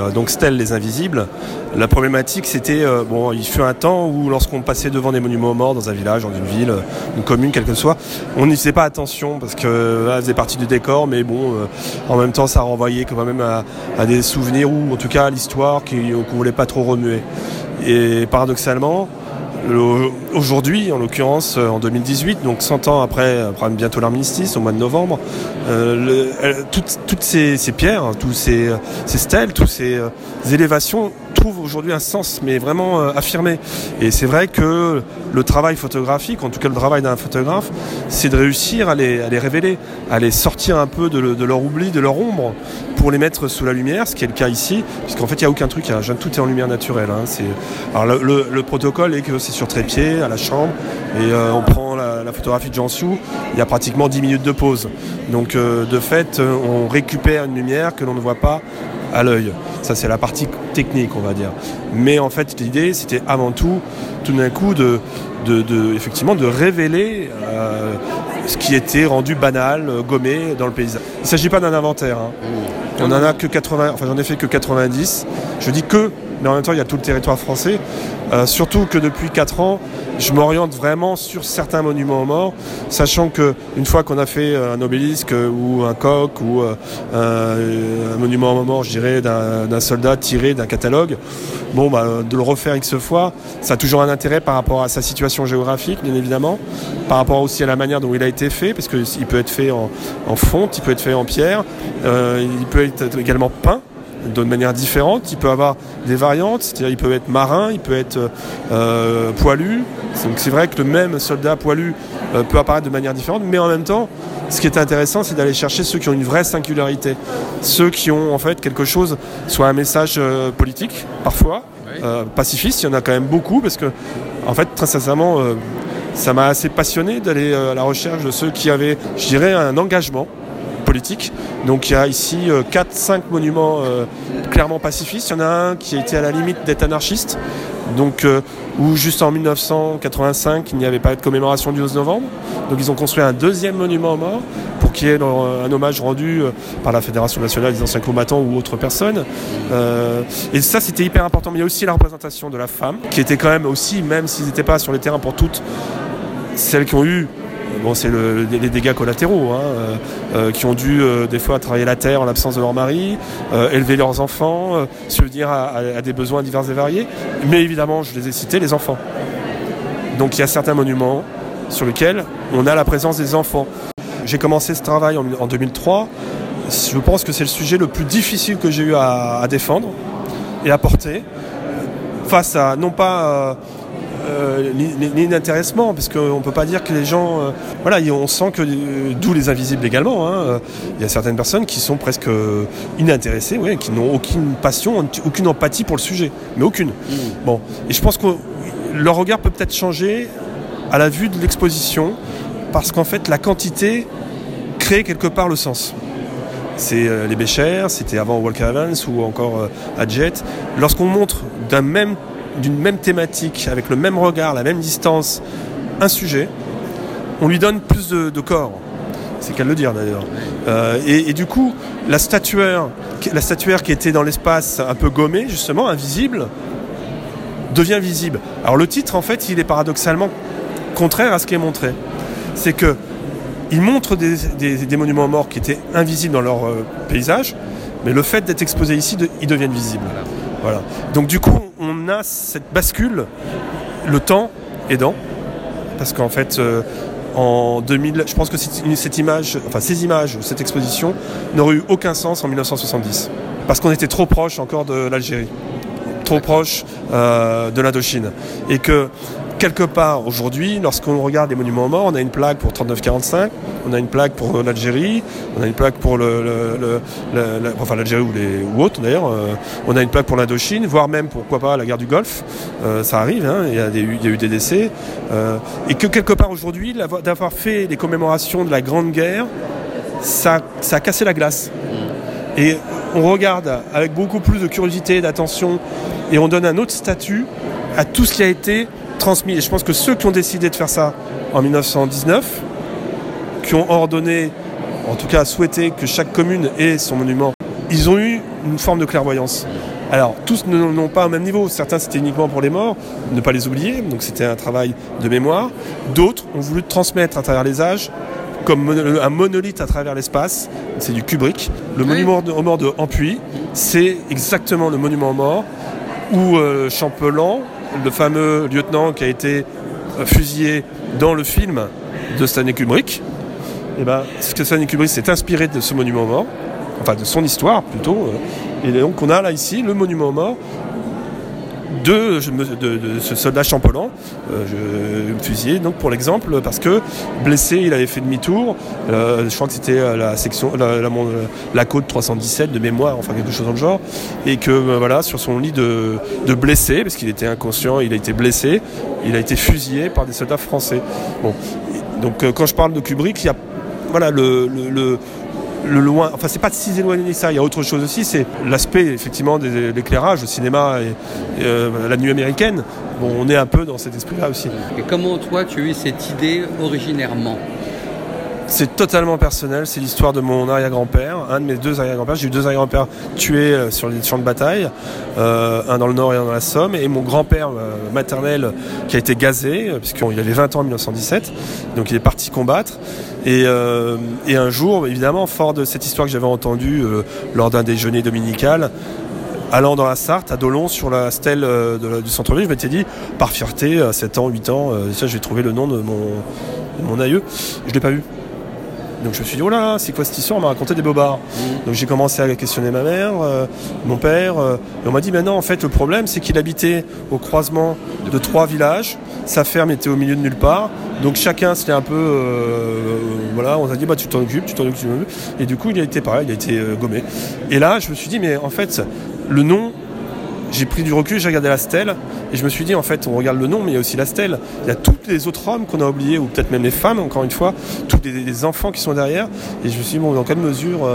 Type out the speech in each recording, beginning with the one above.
Euh, donc Stèle les Invisibles. La problématique c'était, euh, bon, il fut un temps où lorsqu'on passait devant des monuments aux morts dans un village, dans une ville, une commune, quelle que soit, on n'y faisait pas attention parce que ça faisait partie du décor, mais bon, euh, en même temps ça renvoyait quand même à, à des souvenirs ou en tout cas à l'histoire qu'on ne voulait pas trop remuer. Et paradoxalement, Aujourd'hui, en l'occurrence en 2018, donc 100 ans après, après bientôt l'armistice, au mois de novembre, euh, toutes, ces, pierres, tous ces, ces stèles, toutes ces élévations trouvent aujourd'hui un sens, mais vraiment euh, affirmé. Et c'est vrai que le travail photographique, en tout cas le travail d'un photographe, c'est de réussir à les, révéler, à les sortir un peu de, leur oubli, de leur ombre, pour les mettre sous la lumière, ce qui est le cas ici, puisqu'en fait il n'y a aucun truc, tout est en lumière naturelle. Hein. Alors le, le, le, protocole est que c'est sur trépied, à la chambre, et euh, on prend la, photographie de Jansou, il y a pratiquement 10 minutes de pause. Donc euh, de fait, on récupère une lumière que l'on ne voit pas à l'œil. Ça, c'est la partie technique, on va dire. Mais en fait, l'idée, c'était avant tout, tout d'un coup, de, de, de, effectivement, de révéler euh, ce qui était rendu banal, gommé dans le paysage. Il ne s'agit pas d'un inventaire. Hein. On en a que 80, enfin j'en ai fait que 90. Je dis que, mais en même temps, il y a tout le territoire français. Euh, surtout que depuis 4 ans, je m'oriente vraiment sur certains monuments aux morts, sachant que une fois qu'on a fait un obélisque ou un coq ou euh, un, monument aux morts, je dirais, d'un soldat tiré d'un catalogue, bon, bah, de le refaire X fois, ça a toujours un intérêt par rapport à sa situation géographique, bien évidemment, par rapport aussi à la manière dont il a été fait, parce qu'il peut être fait en, fonte, il peut être fait en pierre, euh, il peut être également peint d'une manière différente. Il peut avoir des variantes, c'est-à-dire il peut être marin, il peut être euh, poilu. Donc c'est vrai que le même soldat poilu euh, peut apparaître de manière différente, mais en même temps, ce qui est intéressant, c'est d'aller chercher ceux qui ont une vraie singularité, ceux qui ont en fait quelque chose, soit un message euh, politique parfois, pacifiste. Il y en a quand même beaucoup parce que, en fait, très sincèrement, ça m'a assez passionné d'aller à la recherche de ceux qui avaient, je dirais, un engagement Donc il y a ici 4-5 monuments euh, clairement pacifistes. Il y en a un qui a été à la limite d'être anarchiste, donc euh, où juste en 1985 il n'y avait pas de commémoration du 11 novembre. Donc ils ont construit un deuxième monument aux morts pour qu'il y ait un hommage rendu euh, par la Fédération nationale des anciens combattants ou autres personnes. Euh, et ça c'était hyper important. Mais il y a aussi la représentation de la femme qui était quand même aussi, même s'ils n'étaient pas sur les terrains pour toutes celles qui ont eu bon, c'est le, les dégâts collatéraux, hein, euh, qui ont dû euh, des fois travailler la terre en l'absence de leur mari, euh, élever leurs enfants, euh, subvenir à, à, à, des besoins divers et variés. Mais évidemment, je les ai cités, les enfants. Donc il y a certains monuments sur lesquels on a la présence des enfants. J'ai commencé ce travail en, en 2003. Je pense que c'est le sujet le plus difficile que j'ai eu à, défendre et à porter face à non pas euh, l'inintéressement, parce qu'on ne peut pas dire que les gens... Euh, voilà, on sent que... Euh, D'où les invisibles également. Hein, il y a certaines personnes qui sont presque inintéressées, ouais, qui n'ont aucune passion, aucune empathie pour le sujet, mais aucune. Mmh. Bon, et je pense que leur regard peut peut-être changer à la vue de l'exposition, parce qu'en fait, la quantité crée quelque part le sens c'est euh, les Béchères, c'était avant Walker Evans ou encore euh, Adjet. Lorsqu'on montre d'un même d'une même thématique, avec le même regard, la même distance, un sujet, on lui donne plus de, corps. C'est qu'à le dire d'ailleurs. Euh, et, du coup, la statuaire, qui était dans l'espace un peu gommée, justement, invisible, devient visible. Alors le titre, en fait, il est paradoxalement contraire à ce qui est montré. C'est que il montre des, monuments morts qui étaient invisibles dans leur euh, paysage, mais le fait d'être exposé ici, ils deviennent visibles. Voilà. Donc du coup, on a cette bascule, le temps aidant, parce qu'en fait, euh, en 2000, je pense que cette image, enfin ces images, cette exposition n'aurait eu aucun sens en 1970, parce qu'on était trop proche encore de l'Algérie, trop proche euh, de l'Indochine, et que quelque part aujourd'hui, lorsqu'on regarde les monuments morts, on a une plaque pour 39-45, on a une plaque pour l'Algérie, on a une plaque pour l'Algérie ou, autres d'ailleurs, euh, on a une plaque pour l'Indochine, voire même pourquoi pas la guerre du Golfe, euh, ça arrive, hein, il, y a eu des décès, euh, et que quelque part aujourd'hui, d'avoir fait les commémorations de la Grande Guerre, ça, ça a cassé la glace. Et on regarde avec beaucoup plus de curiosité, d'attention, et on donne un autre statut à tout ce qui a été transmis. Et je pense que ceux qui ont décidé de faire ça en 1919, qui ont ordonné, en tout cas souhaité que chaque commune ait son monument, ils ont eu une forme de clairvoyance. Alors, tous n'ont pas au même niveau. Certains, c'était uniquement pour les morts, ne pas les oublier, donc c'était un travail de mémoire. D'autres ont voulu transmettre à travers les âges, comme un monolithe à travers l'espace, c'est du Kubrick. Le monument aux morts de Ampuy, c'est exactement le monument aux morts où euh, Champelan, le fameux lieutenant qui a été euh, fusillé dans le film de Stanley Kubrick, et eh ben, Stanley Kubrick s'est inspiré de ce monument aux morts, enfin de son histoire plutôt. Euh, et donc on a là ici le monument aux morts de, ce soldat champolant, euh, fusillé, donc pour l'exemple, parce que blessé, il avait fait demi-tour. Euh, je crois que c'était euh, la section, la, côte 317 de mémoire, enfin quelque chose dans le genre, et que voilà, sur son lit de, blessé, parce qu'il était inconscient, il a été blessé, il a été fusillé par des soldats français. Donc quand je parle de Kubrick, il y a voilà le loin, enfin c'est pas si éloigné ça, il y a autre chose aussi, c'est l'aspect effectivement de l'éclairage, le cinéma et, euh, la nuit américaine. Bon, on est un peu dans cet esprit-là aussi. Et comment toi tu as eu cette idée originairement? C'est totalement personnel, c'est l'histoire de mon arrière-grand-père, un de mes deux arrière-grands-pères. J'ai eu deux arrière-grands-pères tués euh, sur les champs de bataille, euh, un dans le nord et un dans la Somme, et mon grand-père maternel qui a été gazé, puisqu'il avait 20 ans en 1917, donc il est parti combattre. Euh, et, un jour, évidemment, fort de cette histoire que j'avais entendue euh, lors d'un déjeuner dominical, allant dans la Sarthe, à Dolon, sur la stèle euh, du centre-ville, je m'étais dit, par fierté, à 7 ans, 8 ans, ça, je vais trouver le nom de mon, mon aïeux. Je ne l'ai pas vu. Donc je me suis dit, oh là, c'est quoi cette histoire On m'a raconté des bobards. Mmh. Donc j'ai commencé à questionner ma mère, mon père, et on m'a dit, mais non, en fait, le problème, c'est qu'il habitait au croisement de trois villages. Sa ferme était au milieu de nulle part. Donc chacun c'était un peu euh, voilà, on s'est dit bah tu t'en occupes, tu t'en occupes, et du coup il a été pareil, il a été euh, gommé. Et là je me suis dit mais en fait le nom j'ai pris du recul, j'ai regardé la stèle et je me suis dit en fait on regarde le nom mais il y a aussi la stèle. Il y a tous les autres hommes qu'on a oubliés ou peut-être même les femmes encore une fois, tous les, enfants qui sont derrière et je me suis dit bon dans quelle mesure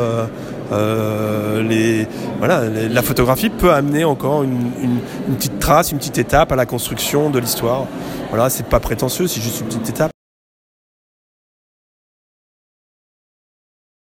euh, les, voilà, la photographie peut amener encore une, petite trace, une petite étape à la construction de l'histoire. Voilà, c'est pas prétentieux, c'est juste une petite étape.